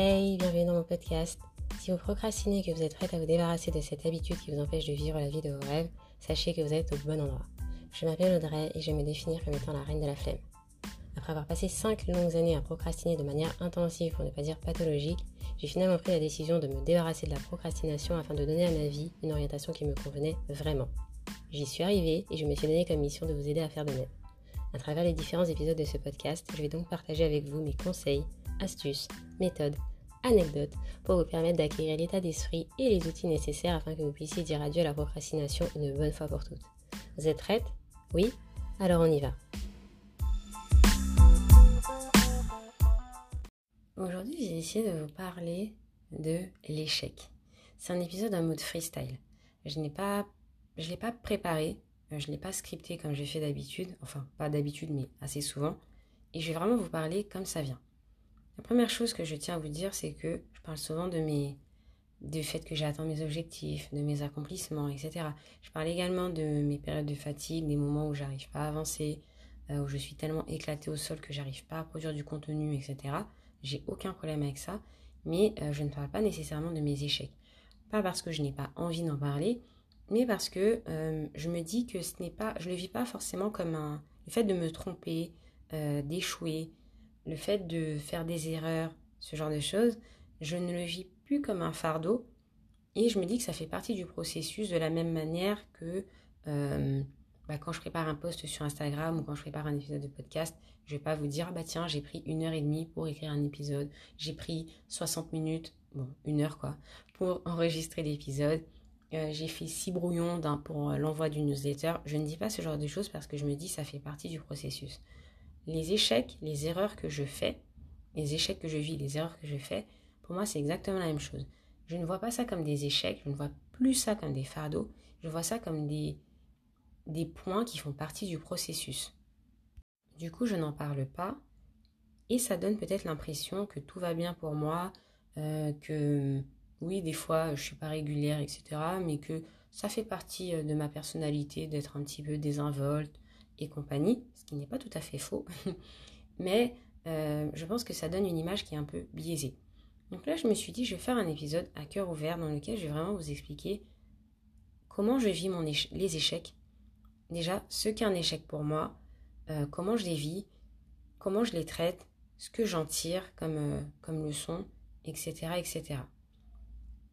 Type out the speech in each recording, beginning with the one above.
Hey, bienvenue dans mon podcast. Si vous procrastinez et que vous êtes prête à vous débarrasser de cette habitude qui vous empêche de vivre la vie de vos rêves, sachez que vous êtes au bon endroit. Je m'appelle Audrey et je me définir comme étant la reine de la flemme. Après avoir passé 5 longues années à procrastiner de manière intensive, pour ne pas dire pathologique, j'ai finalement pris la décision de me débarrasser de la procrastination afin de donner à ma vie une orientation qui me convenait vraiment. J'y suis arrivée et je me suis donné comme mission de vous aider à faire de même. À travers les différents épisodes de ce podcast, je vais donc partager avec vous mes conseils, astuces, méthodes, anecdotes pour vous permettre d'acquérir l'état d'esprit et les outils nécessaires afin que vous puissiez dire adieu à la procrastination une bonne fois pour toutes. Vous êtes prête Oui? Alors on y va. Aujourd'hui, j'ai décidé de vous parler de l'échec. C'est un épisode en mode freestyle. Je n'ai pas, je l'ai pas préparé, je ne l'ai pas scripté comme j'ai fait d'habitude, enfin pas d'habitude mais assez souvent, et je vais vraiment vous parler comme ça vient. La première chose que je tiens à vous dire, c'est que je parle souvent de mes du fait que j'ai atteint mes objectifs, de mes accomplissements, etc. Je parle également de mes périodes de fatigue, des moments où j'arrive pas à avancer, euh, où je suis tellement éclatée au sol que j'arrive pas à produire du contenu, etc. J'ai aucun problème avec ça, mais euh, je ne parle pas nécessairement de mes échecs. Pas parce que je n'ai pas envie d'en parler, mais parce que euh, je me dis que ce n'est pas, je ne le vis pas forcément comme un, le fait de me tromper, d'échouer, le fait de faire des erreurs, ce genre de choses, je ne le vis plus comme un fardeau et je me dis que ça fait partie du processus de la même manière que euh, bah, quand je prépare un post sur Instagram ou quand je prépare un épisode de podcast, je vais pas vous dire bah tiens j'ai pris une heure et demie pour écrire un épisode, j'ai pris 60 minutes, bon une heure quoi, pour enregistrer l'épisode. Euh, j'ai fait six brouillons pour l'envoi d'une newsletter. Je ne dis pas ce genre de choses parce que je me dis ça fait partie du processus les échecs, les erreurs que je fais, les échecs que je vis, les erreurs que je fais, pour moi, c'est exactement la même chose. Je ne vois pas ça comme des échecs, je ne vois plus ça comme des fardeaux, je vois ça comme des, des points qui font partie du processus. Du coup, je n'en parle pas et ça donne peut-être l'impression que tout va bien pour moi, euh, que oui, des fois, je suis pas régulière, etc., mais que ça fait partie euh, de ma personnalité d'être un petit peu désinvolte, et compagnie, ce qui n'est pas tout à fait faux, mais euh, je pense que ça donne une image qui est un peu biaisée. Donc là, je me suis dit, je vais faire un épisode à cœur ouvert dans lequel je vais vraiment vous expliquer comment je vis mon les échecs. Déjà, ce qu'est un échec pour moi, euh, comment je les vis, comment je les traite, ce que j'en tire comme, euh, comme leçon, etc., etc.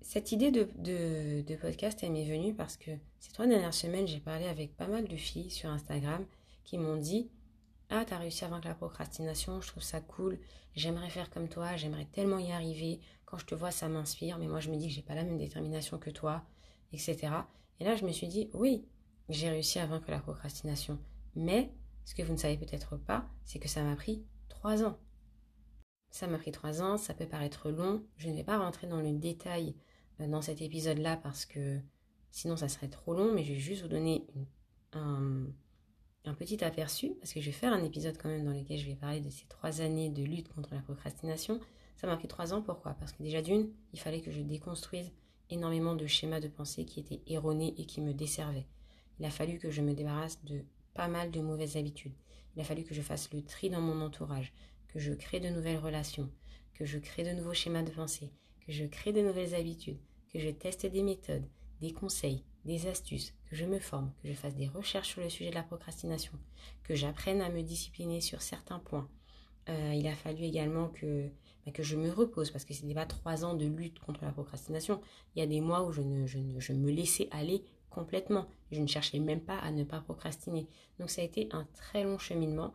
Cette idée de, podcast, elle m'est venue parce que ces trois dernières semaines, j'ai parlé avec pas mal de filles sur Instagram qui m'ont dit Ah, t'as réussi à vaincre la procrastination, je trouve ça cool, j'aimerais faire comme toi, j'aimerais tellement y arriver. Quand je te vois, ça m'inspire, mais moi je me dis que j'ai pas la même détermination que toi, etc. Et là, je me suis dit Oui, j'ai réussi à vaincre la procrastination. Mais ce que vous ne savez peut-être pas, c'est que ça m'a pris trois ans. Ça m'a pris trois ans, ça peut paraître long. Je ne vais pas rentrer dans le détail dans cet épisode-là parce que sinon ça serait trop long, mais je vais juste vous donner un, petit aperçu parce que je vais faire un épisode quand même dans lequel je vais parler de ces trois années de lutte contre la procrastination. Ça m'a pris trois ans, pourquoi? Parce que déjà d'une, il fallait que je déconstruise énormément de schémas de pensée qui étaient erronés et qui me desservaient. Il a fallu que je me débarrasse de pas mal de mauvaises habitudes. Il a fallu que je fasse le tri dans mon entourage, que je crée de nouvelles relations, que je crée de nouveaux schémas de pensée, que je crée de nouvelles habitudes, que je teste des méthodes, des conseils, des astuces, que je me forme, que je fasse des recherches sur le sujet de la procrastination, que j'apprenne à me discipliner sur certains points. Euh, il a fallu également que, bah, que je me repose, parce que ce n'est pas trois ans de lutte contre la procrastination. Il y a des mois où je me laissais aller complètement. Je ne cherchais même pas à ne pas procrastiner. Donc ça a été un très long cheminement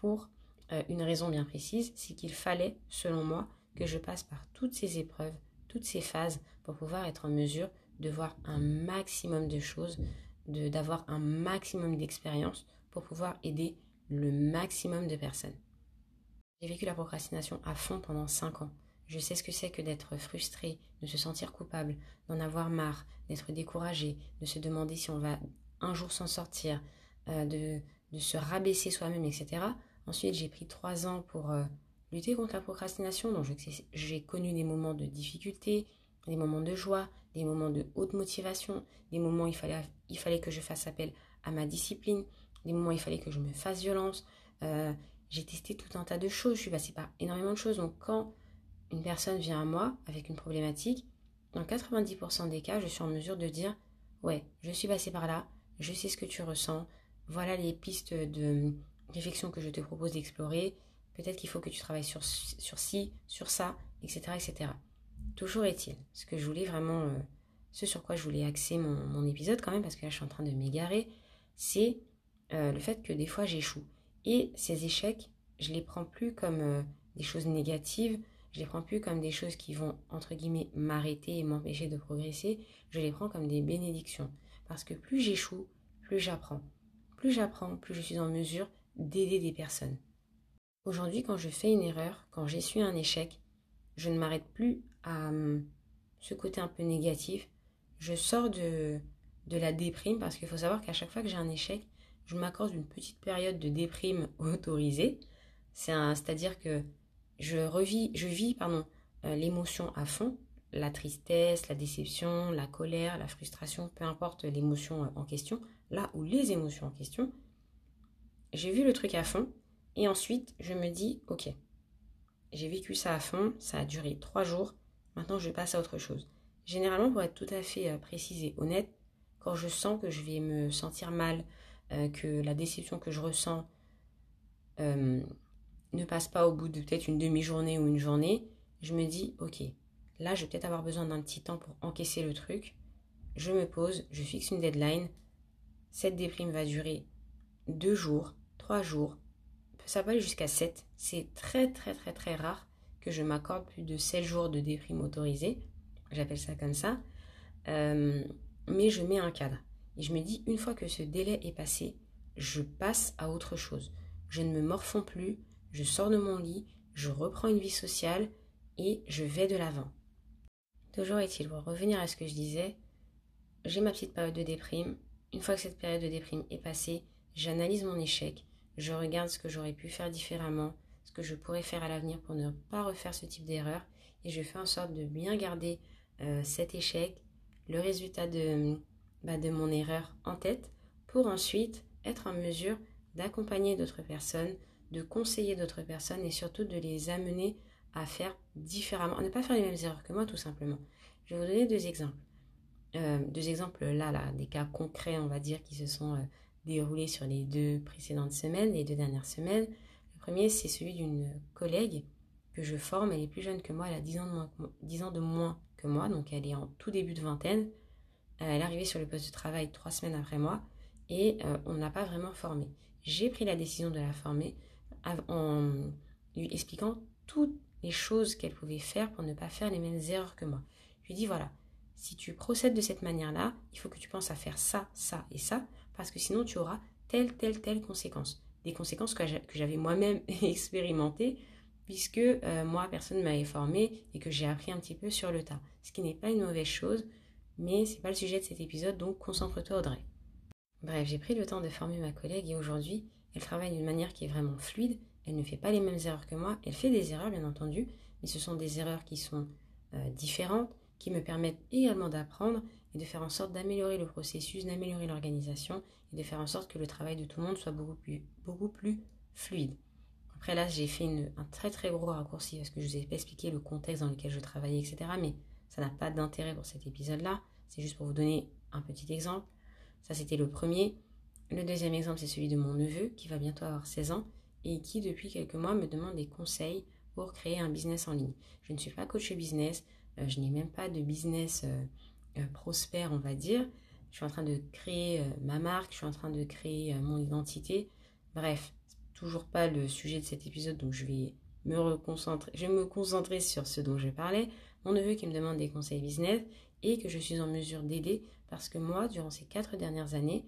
pour euh, une raison bien précise, c'est qu'il fallait, selon moi, que je passe par toutes ces épreuves, toutes ces phases pour pouvoir être en mesure de voir un maximum de choses, d'avoir un maximum d'expérience pour pouvoir aider le maximum de personnes. J'ai vécu la procrastination à fond pendant 5 ans. Je sais ce que c'est que d'être frustré, de se sentir coupable, d'en avoir marre, d'être découragé, de se demander si on va un jour s'en sortir, euh, de, se rabaisser soi-même, etc. Ensuite, j'ai pris 3 ans pour euh, lutter contre la procrastination. J'ai connu des moments de difficulté, des moments de joie, des moments de haute motivation, des moments où il fallait, il fallait que je fasse appel à ma discipline, des moments où il fallait que je me fasse violence. Euh, j'ai testé tout un tas de choses, je suis passée par énormément de choses. Donc, quand une personne vient à moi avec une problématique, dans 90% des cas, je suis en mesure de dire Ouais, je suis passé par là, je sais ce que tu ressens, voilà les pistes de réflexion que je te propose d'explorer, peut-être qu'il faut que tu travailles sur, sur ci, sur ça, etc. etc. Toujours est-il, ce que je voulais vraiment, euh, ce sur quoi je voulais axer mon, épisode quand même, parce que là je suis en train de m'égarer, c'est euh, le fait que des fois j'échoue. Et ces échecs, je les prends plus comme euh, des choses négatives, je les prends plus comme des choses qui vont, entre guillemets, m'arrêter et m'empêcher de progresser, je les prends comme des bénédictions. Parce que plus j'échoue, plus j'apprends. Plus j'apprends, plus je suis en mesure d'aider des personnes. Aujourd'hui, quand je fais une erreur, quand j'essuie un échec, je ne m'arrête plus à hum, ce côté un peu négatif. Je sors de, de la déprime parce qu'il faut savoir qu'à chaque fois que j'ai un échec, je m'accorde une petite période de déprime autorisée. C'est-à-dire que je revis, je vis pardon, euh, l'émotion à fond, la tristesse, la déception, la colère, la frustration, peu importe l'émotion euh, en question, là où les émotions en question, j'ai vu le truc à fond et ensuite je me dis ok, j'ai vécu ça à fond, ça a duré trois jours, maintenant je passe à autre chose. Généralement, pour être tout à fait euh, précise et honnête, quand je sens que je vais me sentir mal, que la déception que je ressens ne passe pas au bout de peut-être une demi-journée ou une journée, je me dis, ok, là, je vais peut-être avoir besoin d'un petit temps pour encaisser le truc. Je me pose, je fixe une deadline. Cette déprime va durer deux jours, trois jours. Ça peut aller jusqu'à sept. C'est très, très, très, très rare que je m'accorde plus de sept jours de déprime autorisée. J'appelle ça comme ça. Euh, mais je mets un cadre. Et je me dis, une fois que ce délai est passé, je passe à autre chose. Je ne me morfonds plus, je sors de mon lit, je reprends une vie sociale et je vais de l'avant. Toujours est-il, pour revenir à ce que je disais, j'ai ma petite période de déprime. Une fois que cette période de déprime est passée, j'analyse mon échec, je regarde ce que j'aurais pu faire différemment, ce que je pourrais faire à l'avenir pour ne pas refaire ce type d'erreur, et je fais en sorte de bien garder euh, cet échec, le résultat de, bah, de mon erreur en tête, pour ensuite être en mesure d'accompagner d'autres personnes de conseiller d'autres personnes et surtout de les amener à faire différemment, à ne pas faire les mêmes erreurs que moi tout simplement. Je vais vous donner deux exemples. Euh, deux exemples là, là, des cas concrets, on va dire, qui se sont euh, déroulés sur les deux précédentes semaines, les deux dernières semaines. Le premier, c'est celui d'une collègue que je forme. Elle est plus jeune que moi, elle a 10 ans de moins, 10 ans de moins que moi, donc elle est en tout début de vingtaine. Euh, elle est arrivée sur le poste de travail trois semaines après moi et on n'a pas vraiment formé. J'ai pris la décision de la former en lui expliquant toutes les choses qu'elle pouvait faire pour ne pas faire les mêmes erreurs que moi. Je lui dis voilà, si tu procèdes de cette manière-là, il faut que tu penses à faire ça, ça et ça, parce que sinon tu auras telle, telle, telle conséquence. Des conséquences que j'avais moi-même expérimentées, puisque euh, moi, personne ne m'avait formé et que j'ai appris un petit peu sur le tas. Ce qui n'est pas une mauvaise chose, mais c'est pas le sujet de cet épisode, donc concentre-toi Audrey. Bref, j'ai pris le temps de former ma collègue et aujourd'hui, elle travaille d'une manière qui est vraiment fluide. Elle ne fait pas les mêmes erreurs que moi. Elle fait des erreurs, bien entendu, mais ce sont des erreurs qui sont euh, différentes, qui me permettent également d'apprendre et de faire en sorte d'améliorer le processus, d'améliorer l'organisation et de faire en sorte que le travail de tout le monde soit beaucoup plus, fluide. Après là, j'ai fait un très très gros raccourci parce que je vous ai pas expliqué le contexte dans lequel je travaillais, etc. Mais ça n'a pas d'intérêt pour cet épisode-là. C'est juste pour vous donner un petit exemple. Ça, c'était le premier. Le deuxième exemple, c'est celui de mon neveu qui va bientôt avoir 16 ans et qui, depuis quelques mois, me demande des conseils pour créer un business en ligne. Je ne suis pas coach business, euh, je n'ai même pas de business euh, prospère, on va dire. Je suis en train de créer ma marque, je suis en train de créer mon identité. Bref, toujours pas le sujet de cet épisode, donc je vais me reconcentrer. Je vais me concentrer sur ce dont je parlais. Mon neveu qui me demande des conseils business et que je suis en mesure d'aider parce que moi, durant ces quatre dernières années,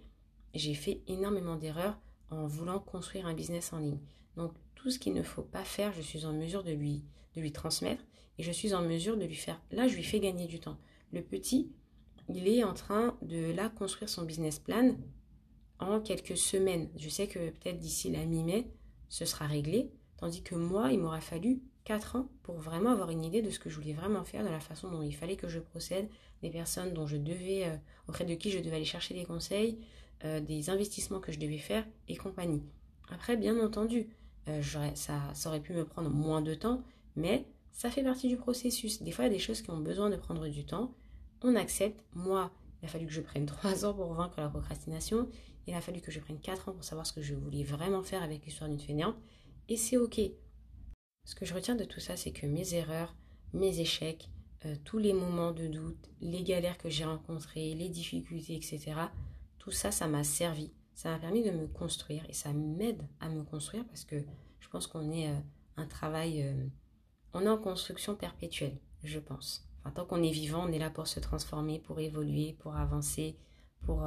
j'ai fait énormément d'erreurs en voulant construire un business en ligne. Donc tout ce qu'il ne faut pas faire, je suis en mesure de lui, de lui transmettre et je suis en mesure de lui faire. Là, je lui fais gagner du temps. Le petit, il est en train de là construire son business plan en quelques semaines. Je sais que peut-être d'ici la mi-mai, ce sera réglé, tandis que moi, il m'aura fallu 4 ans pour vraiment avoir une idée de ce que je voulais vraiment faire, de la façon dont il fallait que je procède, des personnes dont je devais, euh, auprès de qui je devais aller chercher des conseils, euh, des investissements que je devais faire et compagnie. Après, bien entendu, euh, ça, ça aurait pu me prendre moins de temps, mais Ça fait partie du processus. Des fois, il y a des choses qui ont besoin de prendre du temps. On accepte. Moi, il a fallu que je prenne 3 ans pour vaincre la procrastination. Il a fallu que je prenne 4 ans pour savoir ce que je voulais vraiment faire avec l'histoire d'une fainéante. Et c'est ok. Ce que je retiens de tout ça, c'est que mes erreurs, mes échecs, euh, tous les moments de doute, les galères que j'ai rencontrées, les difficultés, etc., tout ça, ça m'a servi. Ça m'a permis de me construire et ça m'aide à me construire parce que je pense qu'on est euh, un travail, euh, on est en construction perpétuelle, je pense. Tant qu'on est vivant, on est là pour se transformer, pour évoluer, pour avancer, pour...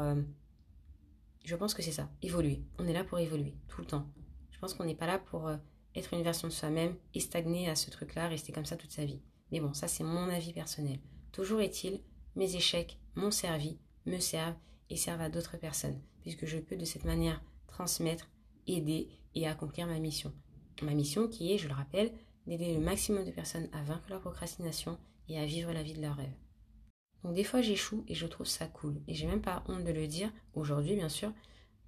je pense que c'est ça, évoluer. On est là pour évoluer, tout le temps. Je pense qu'on n'est pas là pour être une version de soi-même et stagner à ce truc-là, rester comme ça toute sa vie. Mais bon, ça c'est mon avis personnel. Toujours est-il, mes échecs m'ont servi, me servent et servent à d'autres personnes, puisque je peux de cette manière transmettre, aider et accomplir ma mission. Ma mission qui est, je le rappelle, d'aider le maximum de personnes à vaincre leur procrastination et à vivre la vie de leur rêve. Donc des fois j'échoue et je trouve ça cool. Et j'ai même pas honte de le dire, aujourd'hui bien sûr,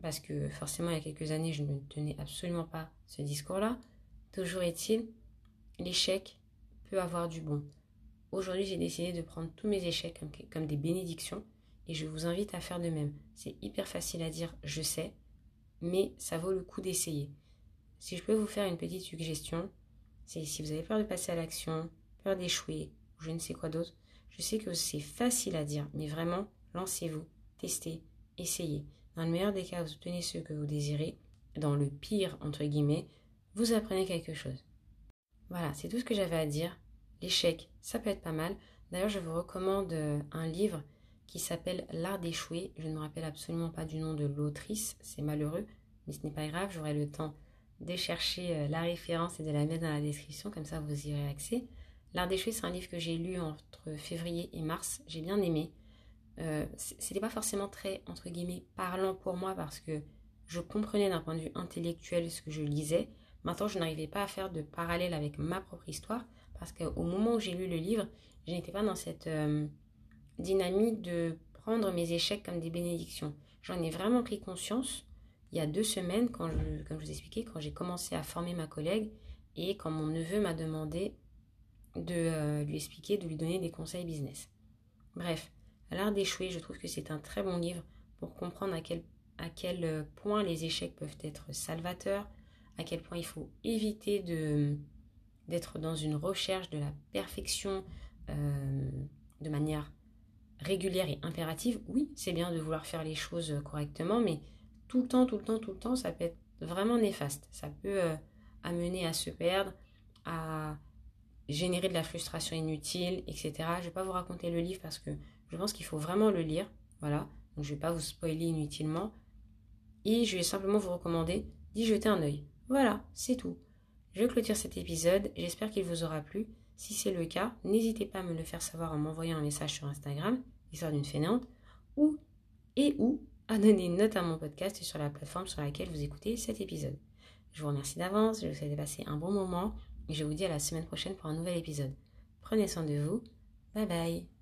parce que forcément il y a quelques années je ne tenais absolument pas ce discours-là. Toujours est-il, l'échec avoir du bon. Aujourd'hui, j'ai décidé de prendre tous mes échecs comme, comme des bénédictions et je vous invite à faire de même. C'est hyper facile à dire, je sais, mais ça vaut le coup d'essayer. Si je peux vous faire une petite suggestion, si vous avez peur de passer à l'action, peur d'échouer, ou je ne sais quoi d'autre, je sais que c'est facile à dire, mais vraiment, lancez-vous, testez, essayez. Dans le meilleur des cas, vous obtenez ce que vous désirez. Dans le pire, entre guillemets, vous apprenez quelque chose. Voilà, c'est tout ce que j'avais à dire l'échec, ça peut être pas mal. D'ailleurs, je vous recommande euh, un livre qui s'appelle L'art d'échouer. Je ne me rappelle absolument pas du nom de l'autrice, c'est malheureux, mais ce n'est pas grave, j'aurai le temps de chercher euh, la référence et de la mettre dans la description, comme ça vous y aurez accès. L'art d'échouer, c'est un livre que j'ai lu entre février et mars, j'ai bien aimé. Euh, c'était pas forcément très, entre guillemets, parlant pour moi parce que je comprenais d'un point de vue intellectuel ce que je lisais. Maintenant, je n'arrivais pas à faire de parallèle avec ma propre histoire parce qu'au moment où j'ai lu le livre, je n'étais pas dans cette euh, dynamique de prendre mes échecs comme des bénédictions. J'en ai vraiment pris conscience il y a deux semaines, comme je vous expliquais, quand j'ai commencé à former ma collègue et quand mon neveu m'a demandé de euh, lui expliquer, de lui donner des conseils business. Bref, l'art d'échouer, je trouve que c'est un très bon livre pour comprendre à quel, euh, point les échecs peuvent être salvateurs, à quel point il faut éviter d'être dans une recherche de la perfection euh, de manière régulière et impérative, oui, c'est bien de vouloir faire les choses correctement, mais tout le temps, tout le temps, tout le temps, ça peut être vraiment néfaste. Ça peut euh, amener à se perdre, à générer de la frustration inutile, etc. Je ne vais pas vous raconter le livre parce que je pense qu'il faut vraiment le lire. Voilà. Donc je ne vais pas vous spoiler inutilement. Et je vais simplement vous recommander d'y jeter un œil. Voilà, c'est tout. Je clôture cet épisode, j'espère qu'il vous aura plu. Si c'est le cas, n'hésitez pas à me le faire savoir en m'envoyant un message sur Instagram, histoire d'une fainéante, ou et ou à donner une note à mon podcast sur la plateforme sur laquelle vous écoutez cet épisode. Je vous remercie d'avance, je vous souhaite passer un bon moment et je vous dis à la semaine prochaine pour un nouvel épisode. Prenez soin de vous, bye bye